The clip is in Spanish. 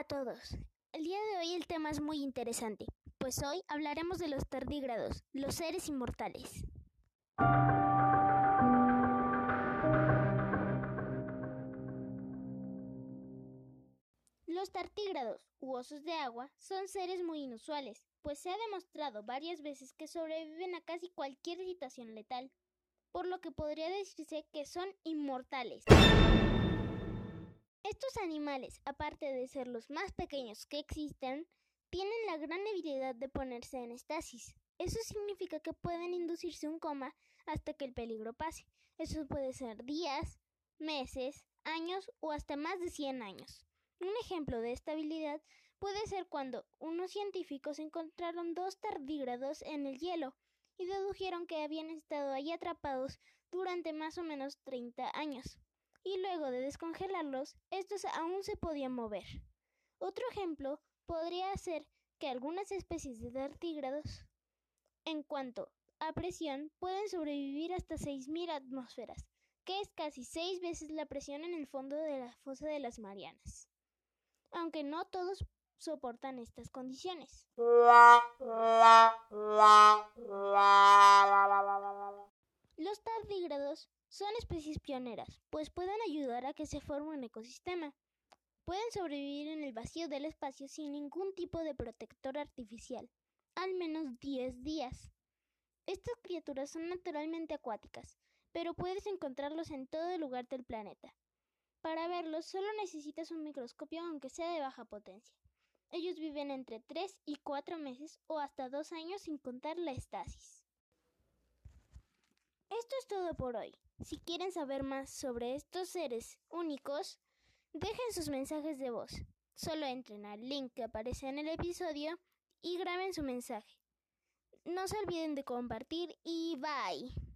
a todos. El día de hoy el tema es muy interesante, pues hoy hablaremos de los tardígrados, los seres inmortales. Los tartígrados, u osos de agua, son seres muy inusuales, pues se ha demostrado varias veces que sobreviven a casi cualquier situación letal, por lo que podría decirse que son inmortales. Estos animales, aparte de ser los más pequeños que existen, tienen la gran habilidad de ponerse en estasis. Eso significa que pueden inducirse un coma hasta que el peligro pase. Eso puede ser días, meses, años o hasta más de 100 años. Un ejemplo de esta habilidad puede ser cuando unos científicos encontraron dos tardígrados en el hielo y dedujeron que habían estado ahí atrapados durante más o menos 30 años y luego de descongelarlos, estos aún se podían mover. Otro ejemplo podría ser que algunas especies de tartígrados, en cuanto a presión, pueden sobrevivir hasta 6.000 atmósferas, que es casi seis veces la presión en el fondo de la fosa de las Marianas. Aunque no todos soportan estas condiciones. Los tardígrados son especies pioneras, pues pueden ayudar a que se forme un ecosistema. Pueden sobrevivir en el vacío del espacio sin ningún tipo de protector artificial, al menos 10 días. Estas criaturas son naturalmente acuáticas, pero puedes encontrarlos en todo lugar del planeta. Para verlos solo necesitas un microscopio aunque sea de baja potencia. Ellos viven entre 3 y 4 meses o hasta 2 años sin contar la estasis. Esto es todo por hoy. Si quieren saber más sobre estos seres únicos, dejen sus mensajes de voz. Solo entren al link que aparece en el episodio y graben su mensaje. No se olviden de compartir y bye.